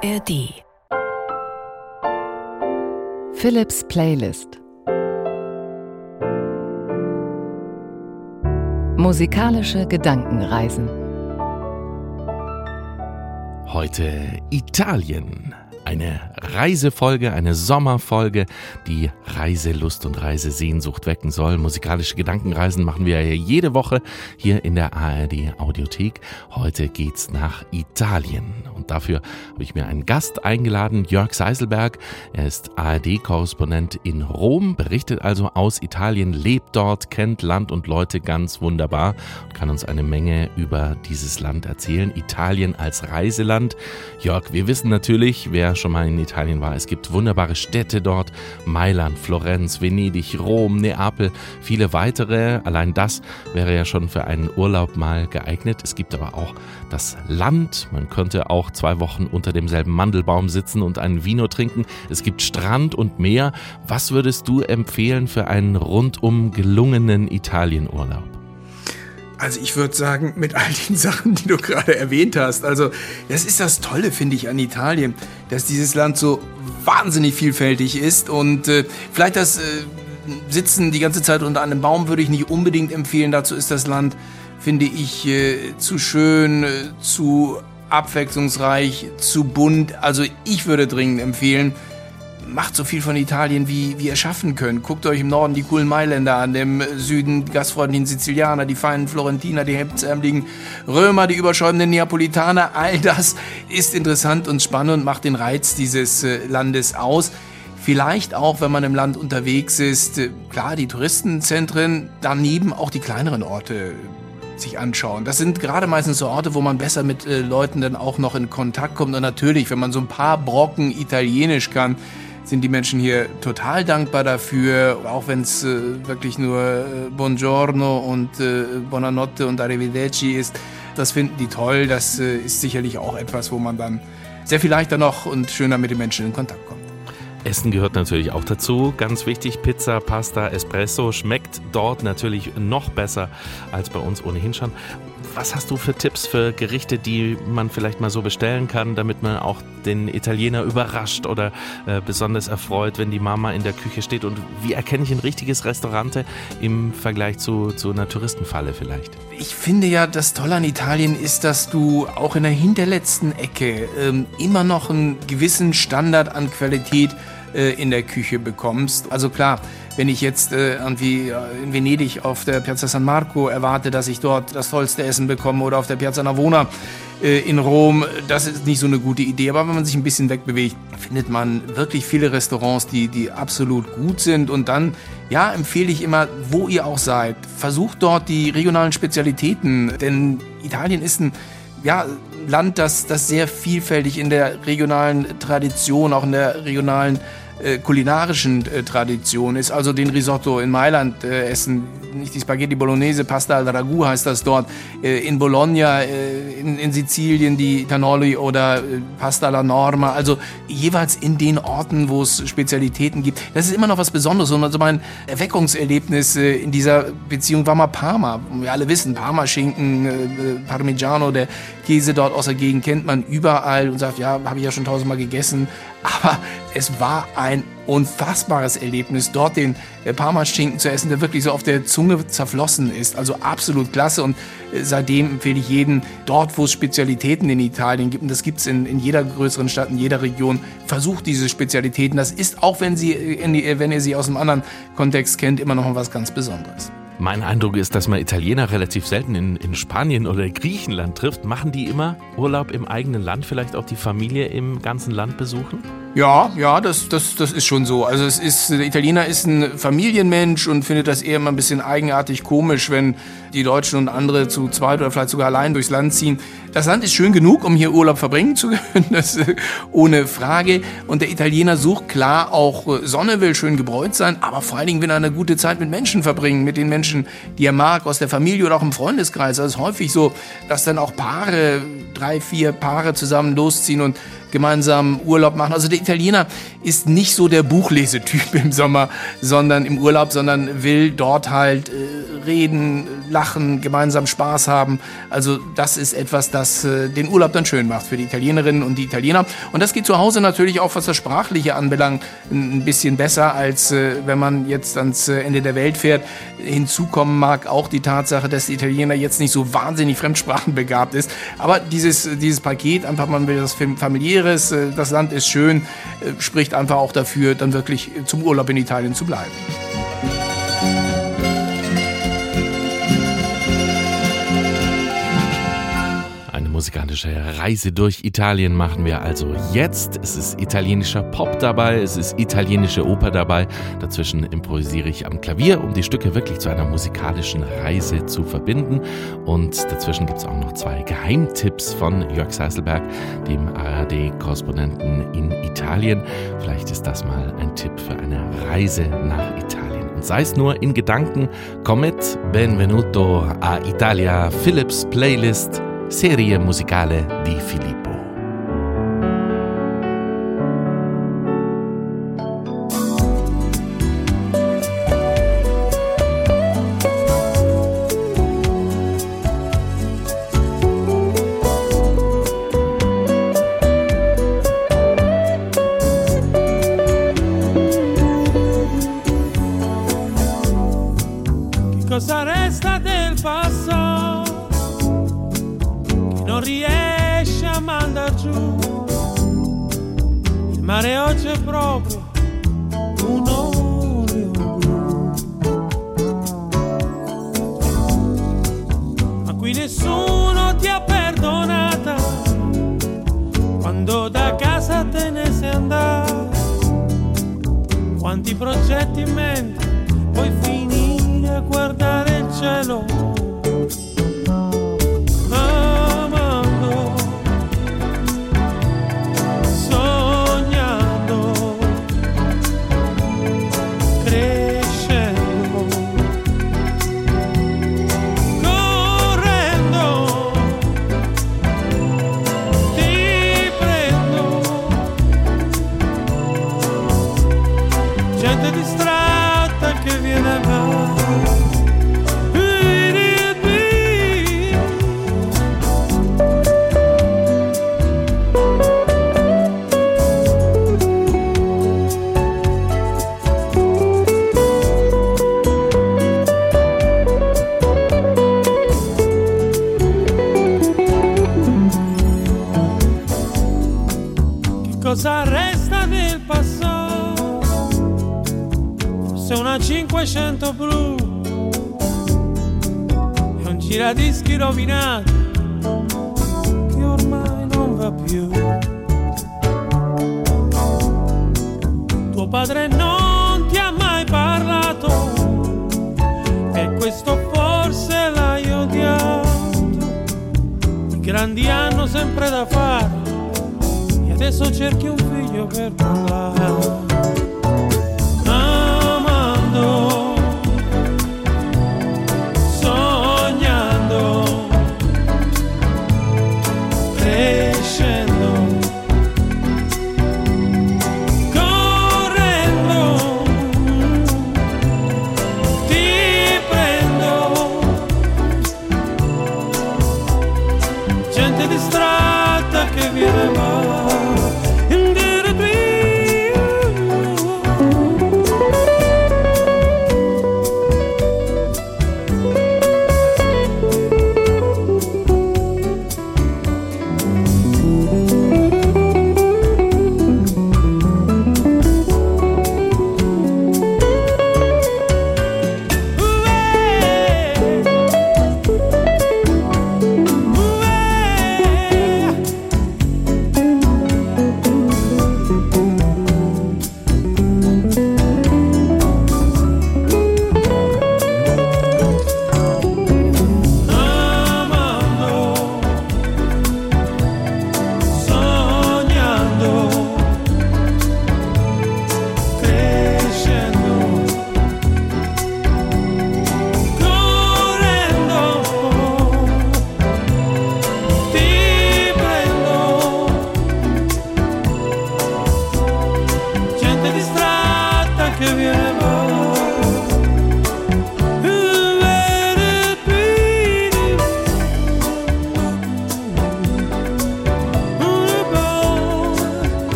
ARD Philips Playlist. Musikalische Gedankenreisen. Heute Italien. Eine Reisefolge, eine Sommerfolge, die Reiselust und Reisesehnsucht wecken soll. Musikalische Gedankenreisen machen wir ja jede Woche hier in der ARD Audiothek. Heute geht's nach Italien. Und dafür habe ich mir einen Gast eingeladen, Jörg Seiselberg. Er ist ARD-Korrespondent in Rom, berichtet also aus Italien, lebt dort, kennt Land und Leute ganz wunderbar und kann uns eine Menge über dieses Land erzählen. Italien als Reiseland. Jörg, wir wissen natürlich, wer schon mal in Italien war. Es gibt wunderbare Städte dort. Mailand, Florenz, Venedig, Rom, Neapel, viele weitere. Allein das wäre ja schon für einen Urlaub mal geeignet. Es gibt aber auch das Land. Man könnte auch zwei Wochen unter demselben Mandelbaum sitzen und einen Vino trinken. Es gibt Strand und Meer. Was würdest du empfehlen für einen rundum gelungenen Italienurlaub? Also ich würde sagen, mit all den Sachen, die du gerade erwähnt hast, also das ist das Tolle, finde ich, an Italien, dass dieses Land so wahnsinnig vielfältig ist und äh, vielleicht das äh, Sitzen die ganze Zeit unter einem Baum würde ich nicht unbedingt empfehlen. Dazu ist das Land, finde ich, äh, zu schön, äh, zu abwechslungsreich, zu bunt. Also ich würde dringend empfehlen, macht so viel von Italien, wie, wie ihr schaffen könnt. Guckt euch im Norden die coolen Mailänder an, im Süden die gastfreundlichen Sizilianer, die feinen Florentiner, die hemdsärmeligen Römer, die überschäumenden Neapolitaner. All das ist interessant und spannend und macht den Reiz dieses äh, Landes aus. Vielleicht auch, wenn man im Land unterwegs ist, äh, klar, die Touristenzentren, daneben auch die kleineren Orte sich anschauen. Das sind gerade meistens so Orte, wo man besser mit äh, Leuten dann auch noch in Kontakt kommt. Und natürlich, wenn man so ein paar Brocken Italienisch kann, sind die Menschen hier total dankbar dafür, auch wenn es äh, wirklich nur äh, Buongiorno und äh, Buonanotte und Arrivederci ist. Das finden die toll. Das äh, ist sicherlich auch etwas, wo man dann sehr viel leichter noch und schöner mit den Menschen in Kontakt kommt. Essen gehört natürlich auch dazu. Ganz wichtig, Pizza, Pasta, Espresso schmeckt dort natürlich noch besser als bei uns ohnehin schon. Was hast du für Tipps für Gerichte, die man vielleicht mal so bestellen kann, damit man auch den Italiener überrascht oder äh, besonders erfreut, wenn die Mama in der Küche steht? Und wie erkenne ich ein richtiges Restaurant im Vergleich zu, zu einer Touristenfalle vielleicht? Ich finde ja, das Tolle an Italien ist, dass du auch in der hinterletzten Ecke ähm, immer noch einen gewissen Standard an Qualität äh, in der Küche bekommst. Also klar, wenn ich jetzt äh, irgendwie äh, in Venedig auf der Piazza San Marco erwarte, dass ich dort das tollste Essen bekomme oder auf der Piazza Navona in Rom, das ist nicht so eine gute Idee. Aber wenn man sich ein bisschen wegbewegt, findet man wirklich viele Restaurants, die, die absolut gut sind. Und dann, ja, empfehle ich immer, wo ihr auch seid, versucht dort die regionalen Spezialitäten. Denn Italien ist ein ja, Land, das, das sehr vielfältig in der regionalen Tradition, auch in der regionalen äh, kulinarischen äh, Tradition ist. Also den Risotto in Mailand äh, essen, nicht die Spaghetti Bolognese, Pasta al Ragu heißt das dort. Äh, in Bologna, äh, in, in, Sizilien die Cannoli oder äh, Pasta alla Norma. Also jeweils in den Orten, wo es Spezialitäten gibt. Das ist immer noch was Besonderes. Und also mein Erweckungserlebnis in dieser Beziehung war mal Parma. Wir alle wissen, Parma-Schinken, Parmigiano, der Käse dort aus der Gegend kennt man überall und sagt, ja, habe ich ja schon tausendmal gegessen. Aber es war ein unfassbares Erlebnis, dort den äh, Parmaschinken zu essen, der wirklich so auf der Zunge zerflossen ist. Also absolut klasse. Und äh, seitdem empfehle ich jeden, dort, wo es Spezialitäten in Italien gibt, und das gibt es in, in jeder größeren Stadt, in jeder Region, versucht diese Spezialitäten. Das ist, auch wenn, sie, äh, wenn ihr sie aus einem anderen Kontext kennt, immer noch was ganz Besonderes. Mein Eindruck ist, dass man Italiener relativ selten in, in Spanien oder Griechenland trifft. Machen die immer Urlaub im eigenen Land, vielleicht auch die Familie im ganzen Land besuchen? Ja, ja, das, das, das ist schon so. Also es ist, der Italiener ist ein Familienmensch und findet das eher immer ein bisschen eigenartig komisch, wenn die Deutschen und andere zu zweit oder vielleicht sogar allein durchs Land ziehen. Das Land ist schön genug, um hier Urlaub verbringen zu können, das äh, ohne Frage. Und der Italiener sucht klar auch äh, Sonne, will schön gebräut sein, aber vor allen Dingen will er eine gute Zeit mit Menschen verbringen, mit den Menschen, die er mag, aus der Familie oder auch im Freundeskreis. Also es ist häufig so, dass dann auch Paare, drei, vier Paare zusammen losziehen und gemeinsam Urlaub machen. Also der Italiener ist nicht so der Buchlesetyp im Sommer, sondern im Urlaub, sondern will dort halt äh, reden, lachen, gemeinsam Spaß haben. Also das ist etwas, das äh, den Urlaub dann schön macht für die Italienerinnen und die Italiener. Und das geht zu Hause natürlich auch, was das Sprachliche anbelangt, ein bisschen besser, als äh, wenn man jetzt ans äh, Ende der Welt fährt. Hinzukommen mag auch die Tatsache, dass die Italiener jetzt nicht so wahnsinnig fremdsprachenbegabt ist. Aber dieses, dieses Paket, einfach man will das familiäres, äh, das Land ist schön, äh, spricht einfach auch dafür, dann wirklich zum Urlaub in Italien zu bleiben. Musikalische Reise durch Italien machen wir also jetzt. Es ist italienischer Pop dabei, es ist italienische Oper dabei. Dazwischen improvisiere ich am Klavier, um die Stücke wirklich zu einer musikalischen Reise zu verbinden. Und dazwischen gibt es auch noch zwei Geheimtipps von Jörg Seiselberg, dem ARD-Korrespondenten in Italien. Vielleicht ist das mal ein Tipp für eine Reise nach Italien. Und sei es nur in Gedanken, komm mit, benvenuto a Italia, Philips Playlist serie musicale di Filippo. riesce a mandar giù. Il mare oggi è proprio un olio blu. Ma qui nessuno ti ha perdonata quando da casa te ne sei andata. Quanti progetti in mente, poi finire a guardare il cielo Pedro say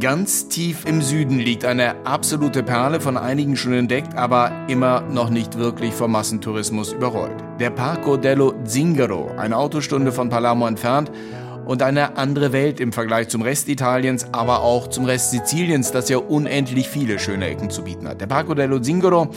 Ganz tief im Süden liegt eine absolute Perle, von einigen schon entdeckt, aber immer noch nicht wirklich vom Massentourismus überrollt. Der Parco dello Zingaro, eine Autostunde von Palermo entfernt und eine andere Welt im Vergleich zum Rest Italiens, aber auch zum Rest Siziliens, das ja unendlich viele schöne Ecken zu bieten hat. Der Parco dello Zingaro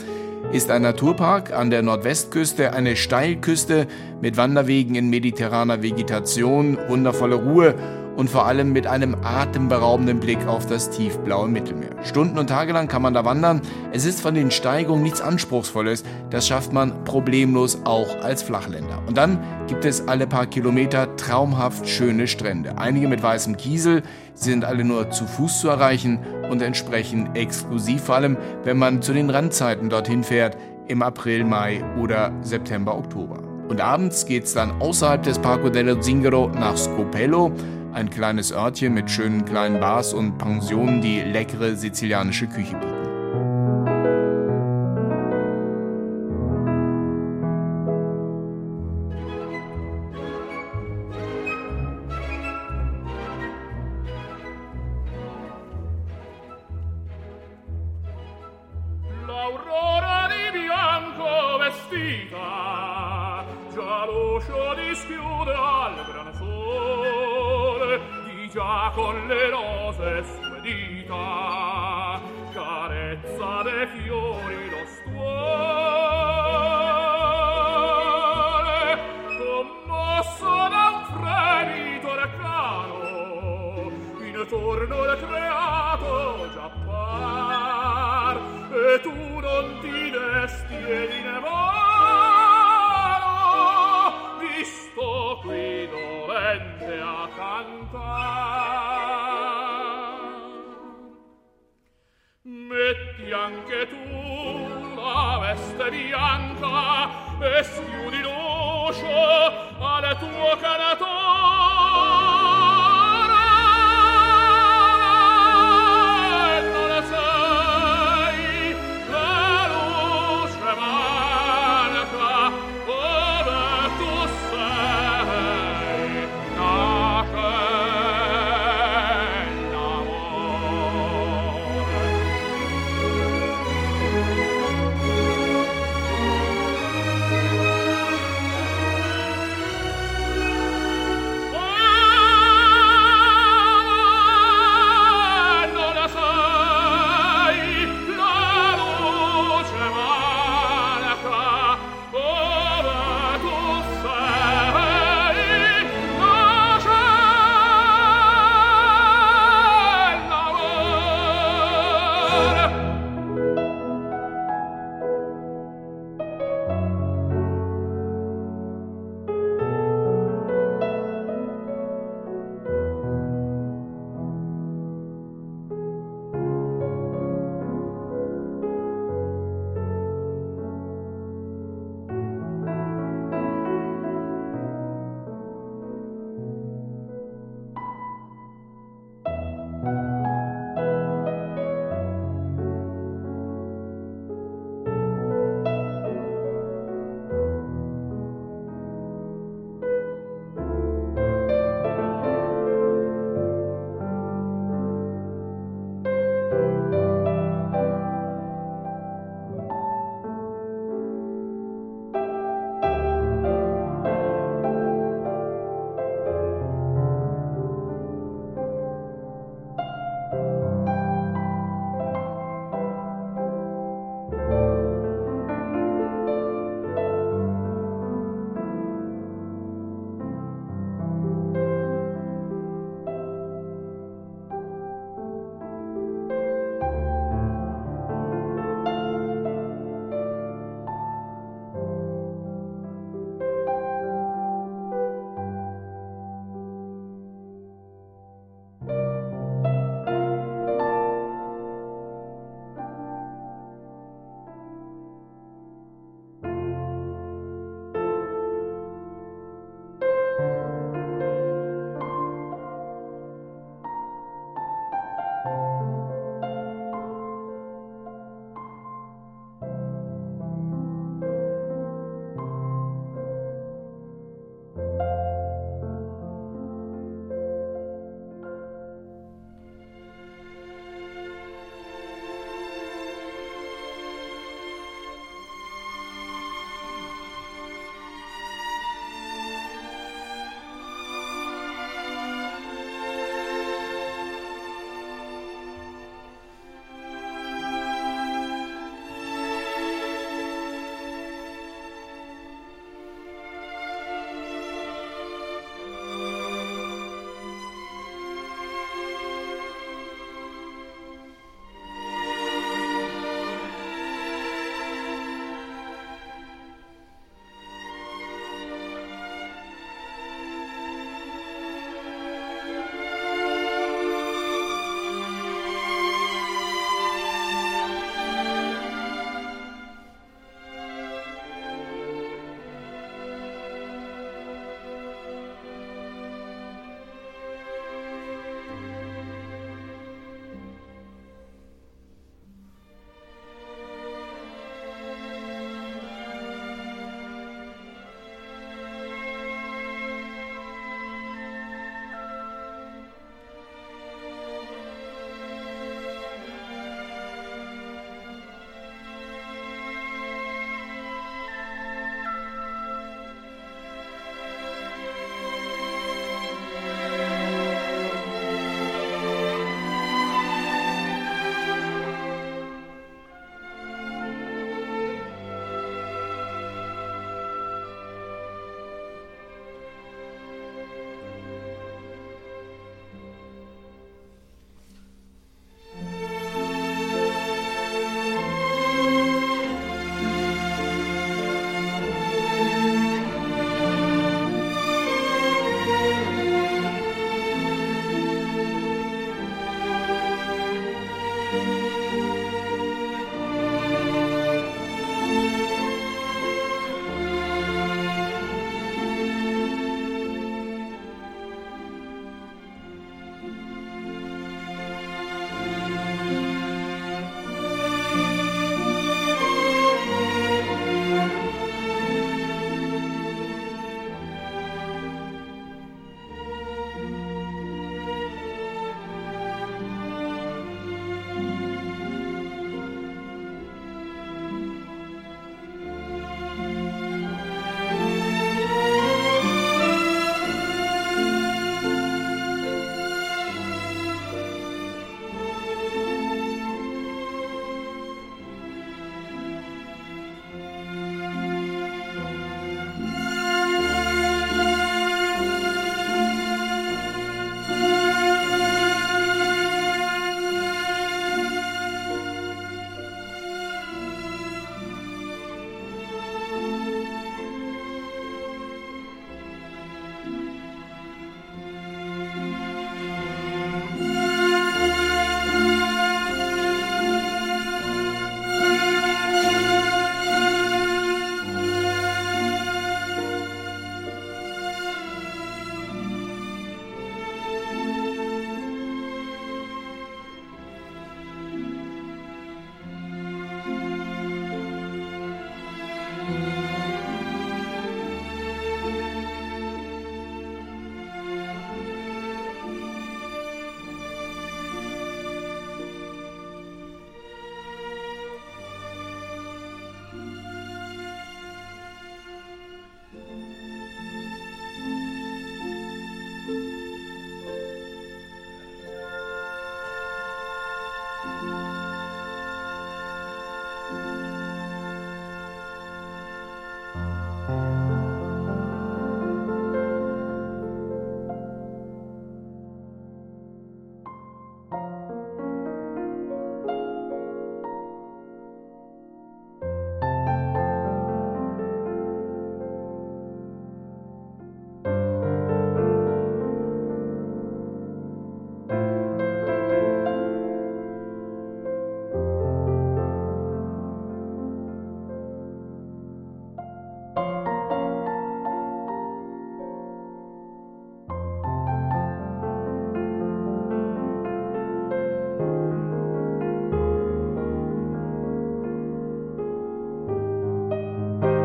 ist ein Naturpark an der Nordwestküste, eine Steilküste mit Wanderwegen in mediterraner Vegetation, wundervolle Ruhe und vor allem mit einem atemberaubenden Blick auf das tiefblaue Mittelmeer. Stunden und Tage lang kann man da wandern. Es ist von den Steigungen nichts Anspruchsvolles. Das schafft man problemlos auch als Flachländer. Und dann gibt es alle paar Kilometer traumhaft schöne Strände. Einige mit weißem Kiesel. Sind alle nur zu Fuß zu erreichen und entsprechend exklusiv, vor allem wenn man zu den Randzeiten dorthin fährt, im April, Mai oder September, Oktober. Und abends geht es dann außerhalb des Parco dello Zingaro nach Scopello ein kleines Örtchen mit schönen kleinen Bars und Pensionen, die leckere sizilianische Küche bieten. metti anche tu la veste bianca e schiudi l'uscio al tuo canator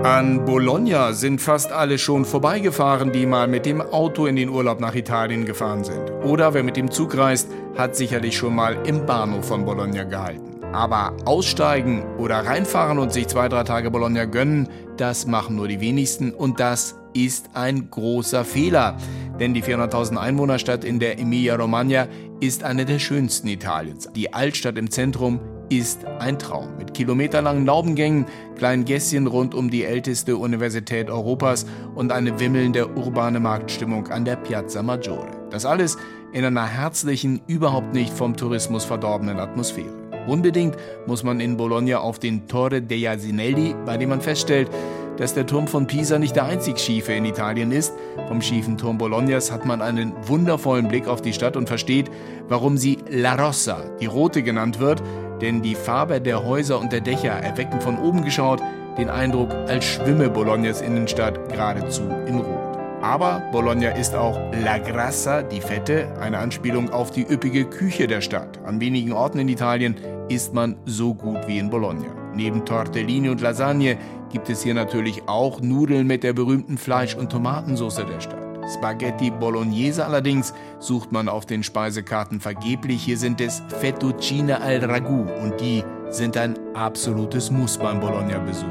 An Bologna sind fast alle schon vorbeigefahren, die mal mit dem Auto in den Urlaub nach Italien gefahren sind. Oder wer mit dem Zug reist, hat sicherlich schon mal im Bahnhof von Bologna gehalten. Aber aussteigen oder reinfahren und sich zwei, drei Tage Bologna gönnen, das machen nur die wenigsten und das ist ein großer Fehler. Denn die 400.000 Einwohnerstadt in der Emilia-Romagna ist eine der schönsten Italiens. Die Altstadt im Zentrum ist ein Traum. Mit kilometerlangen Laubengängen, kleinen Gässchen rund um die älteste Universität Europas und eine wimmelnde urbane Marktstimmung an der Piazza Maggiore. Das alles in einer herzlichen, überhaupt nicht vom Tourismus verdorbenen Atmosphäre. Unbedingt muss man in Bologna auf den Torre dei Asinelli, bei dem man feststellt, dass der Turm von Pisa nicht der einzig schiefe in Italien ist. Vom schiefen Turm Bolognas hat man einen wundervollen Blick auf die Stadt und versteht, warum sie La Rossa, die rote genannt wird, denn die Farbe der Häuser und der Dächer erwecken von oben geschaut den Eindruck, als schwimme Bolognas Innenstadt geradezu in Rot. Aber Bologna ist auch La Grassa, die Fette, eine Anspielung auf die üppige Küche der Stadt. An wenigen Orten in Italien isst man so gut wie in Bologna. Neben Tortellini und Lasagne gibt es hier natürlich auch Nudeln mit der berühmten Fleisch- und Tomatensauce der Stadt. Spaghetti Bolognese allerdings sucht man auf den Speisekarten vergeblich. Hier sind es Fettuccine al Ragout und die sind ein absolutes Muss beim Bologna-Besuch.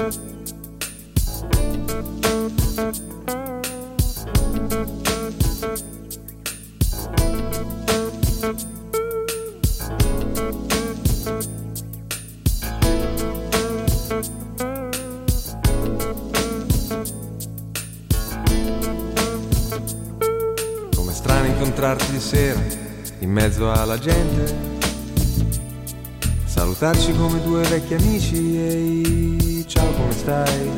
Com'è mezzo alla gente. Salutarci come due vecchi amici e ciao come stai?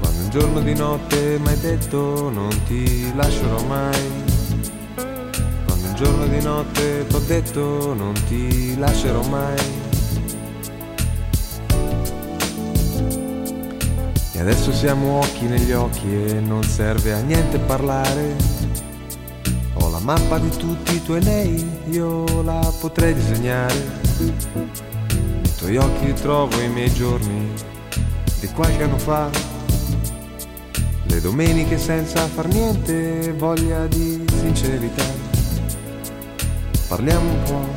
Quando un giorno di notte mi hai detto non ti lascerò mai. Quando un giorno di notte t'ho detto non ti lascerò mai. E adesso siamo occhi negli occhi e non serve a niente parlare. Mappa di tutti i tuoi nei, io la potrei disegnare. Nei tuoi occhi trovo i miei giorni di qualche anno fa. Le domeniche senza far niente, voglia di sincerità. Parliamo un po',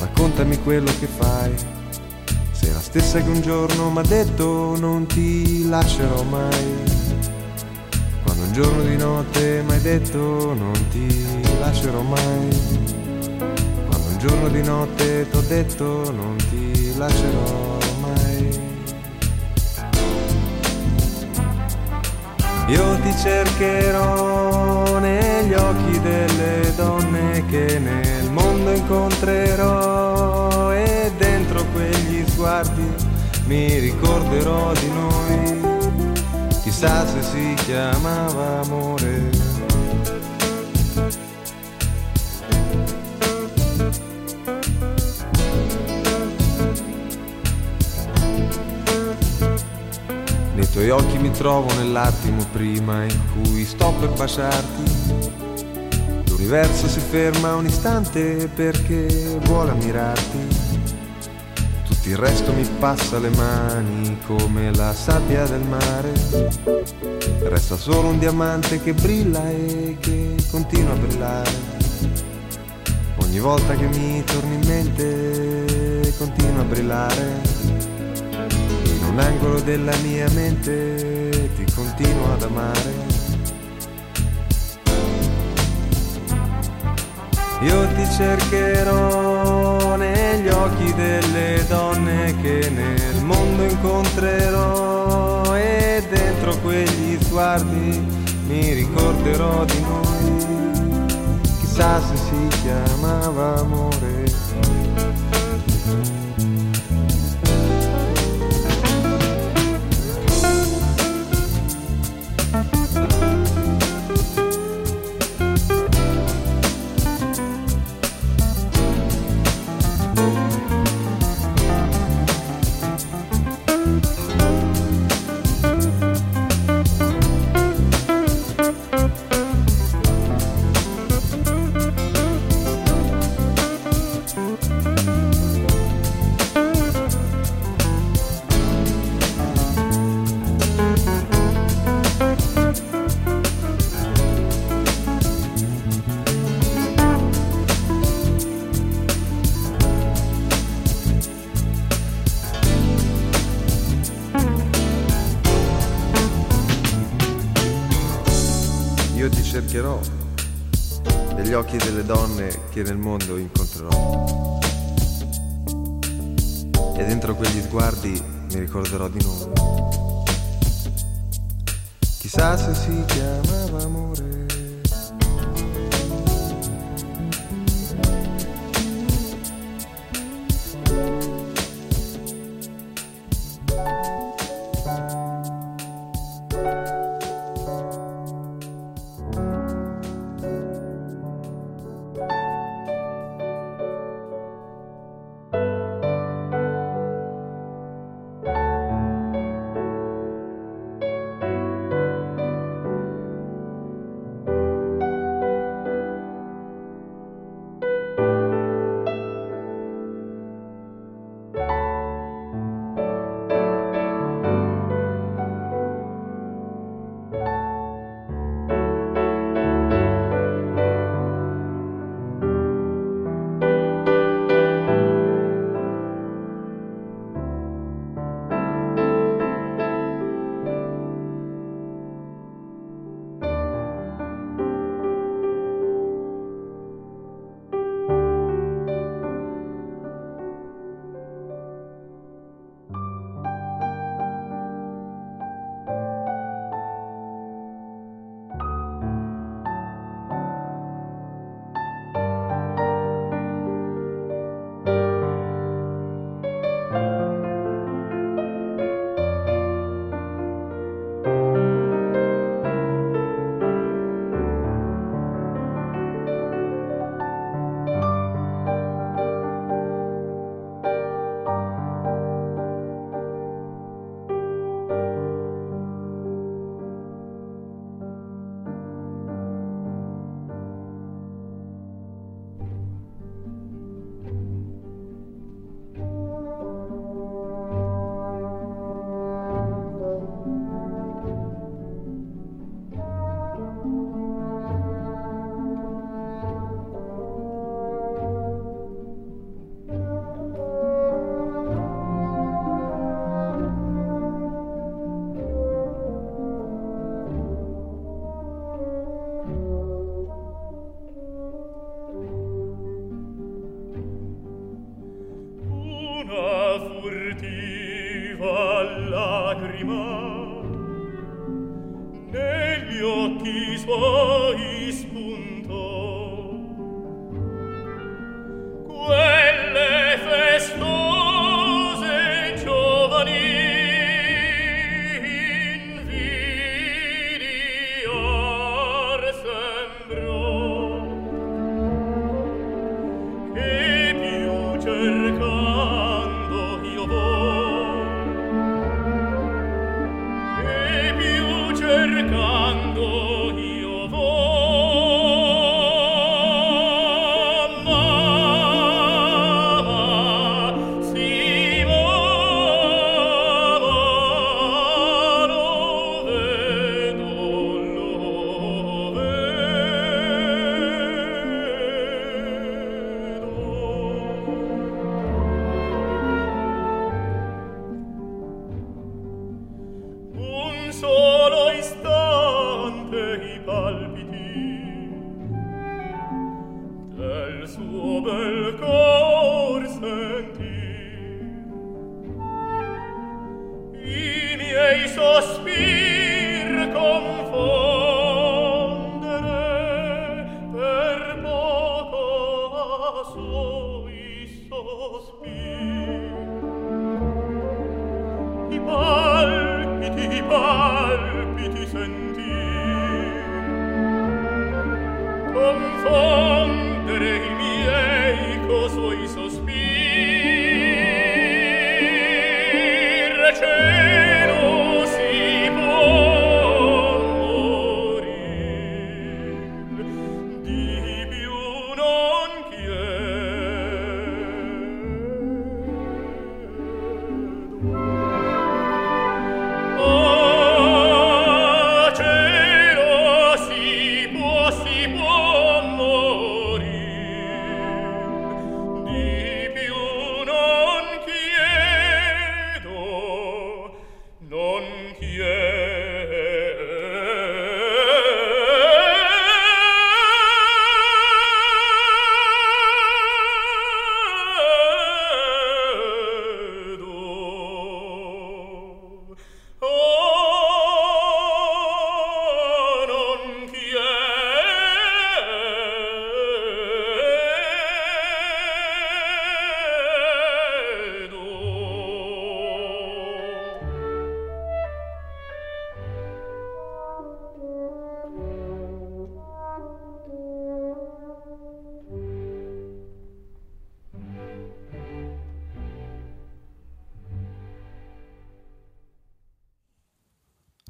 raccontami quello che fai. Sei la stessa che un giorno m'ha detto non ti lascerò mai. Giorno di notte m'hai detto non ti lascerò mai. Quando un giorno di notte t'ho detto non ti lascerò mai. Io ti cercherò negli occhi delle donne che nel mondo incontrerò e dentro quegli sguardi mi ricorderò di noi. Chissà se si chiamava amore. Nei tuoi occhi mi trovo nell'attimo prima in cui sto per baciarti. L'universo si ferma un istante perché vuole ammirarti. Il resto mi passa le mani come la sabbia del mare. Resta solo un diamante che brilla e che continua a brillare. Ogni volta che mi torni in mente continua a brillare. In un angolo della mia mente ti continuo ad amare. Io ti cercherò negli occhi delle donne che nel mondo incontrerò e dentro quegli sguardi mi ricorderò di noi. Chissà se si chiamava amore. Che nel mondo incontrerò. E dentro quegli sguardi mi ricorderò di noi. Chissà se si chiamava amore.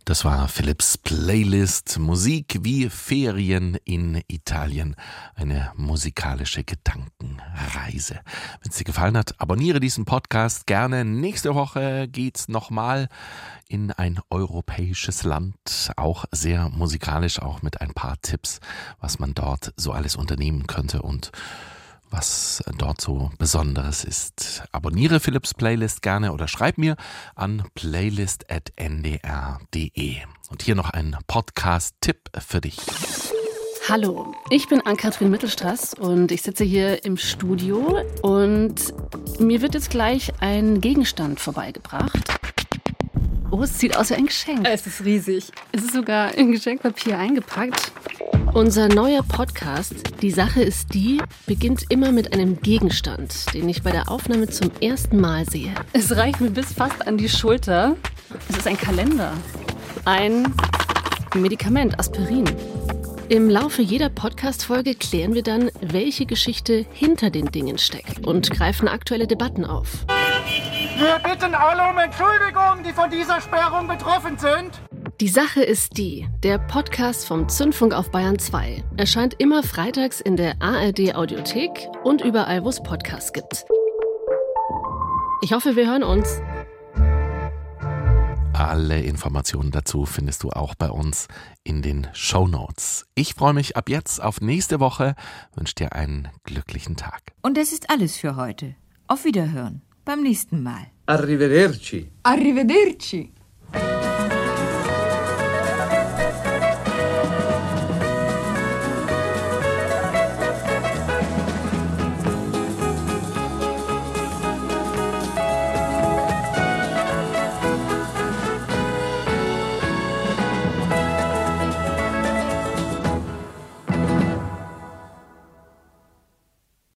Das war Philips Playlist Musik wie Ferien in Italien. Eine musikalische Gedankenreise. Wenn es dir gefallen hat, abonniere diesen Podcast gerne. Nächste Woche geht's nochmal in ein europäisches Land. Auch sehr musikalisch, auch mit ein paar Tipps, was man dort so alles unternehmen könnte und was dort so Besonderes ist. Abonniere Philips Playlist gerne oder schreib mir an playlist.ndr.de. Und hier noch ein Podcast-Tipp für dich. Hallo, ich bin Ann-Kathrin Mittelstraß und ich sitze hier im Studio und mir wird jetzt gleich ein Gegenstand vorbeigebracht. Oh, es sieht aus wie ein Geschenk. Es ist riesig. Es ist sogar in Geschenkpapier eingepackt. Unser neuer Podcast, Die Sache ist die, beginnt immer mit einem Gegenstand, den ich bei der Aufnahme zum ersten Mal sehe. Es reicht mir bis fast an die Schulter. Es ist ein Kalender. Ein Medikament, Aspirin. Im Laufe jeder Podcast-Folge klären wir dann, welche Geschichte hinter den Dingen steckt und greifen aktuelle Debatten auf. Wir bitten alle um Entschuldigung, die von dieser Sperrung betroffen sind. Die Sache ist die, der Podcast vom Zündfunk auf Bayern 2 erscheint immer freitags in der ARD Audiothek und überall, wo es Podcasts gibt. Ich hoffe, wir hören uns. Alle Informationen dazu findest du auch bei uns in den Show Notes. Ich freue mich ab jetzt auf nächste Woche, wünsche dir einen glücklichen Tag. Und das ist alles für heute. Auf Wiederhören beim nächsten Mal. Arrivederci. Arrivederci.